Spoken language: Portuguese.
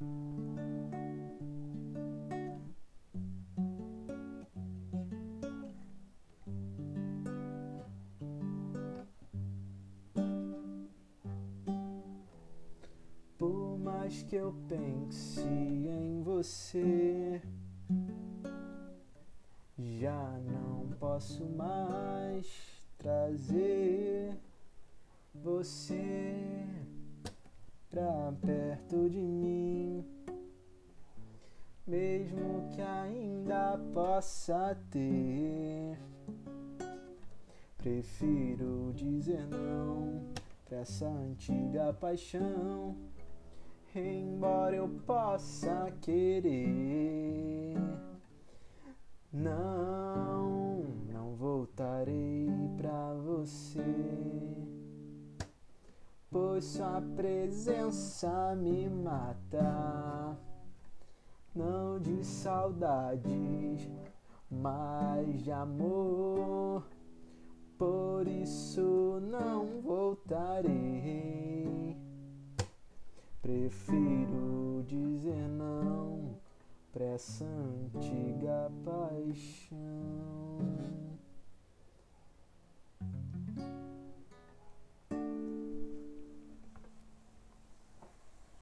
Por mais que eu pense em você, já não posso mais trazer você pra perto de mim. Mesmo que ainda possa ter, prefiro dizer não pra essa antiga paixão. Embora eu possa querer, não, não voltarei pra você, sua presença me mata. Não de saudades, mas de amor. Por isso não voltarei. Prefiro dizer não pra essa antiga paixão.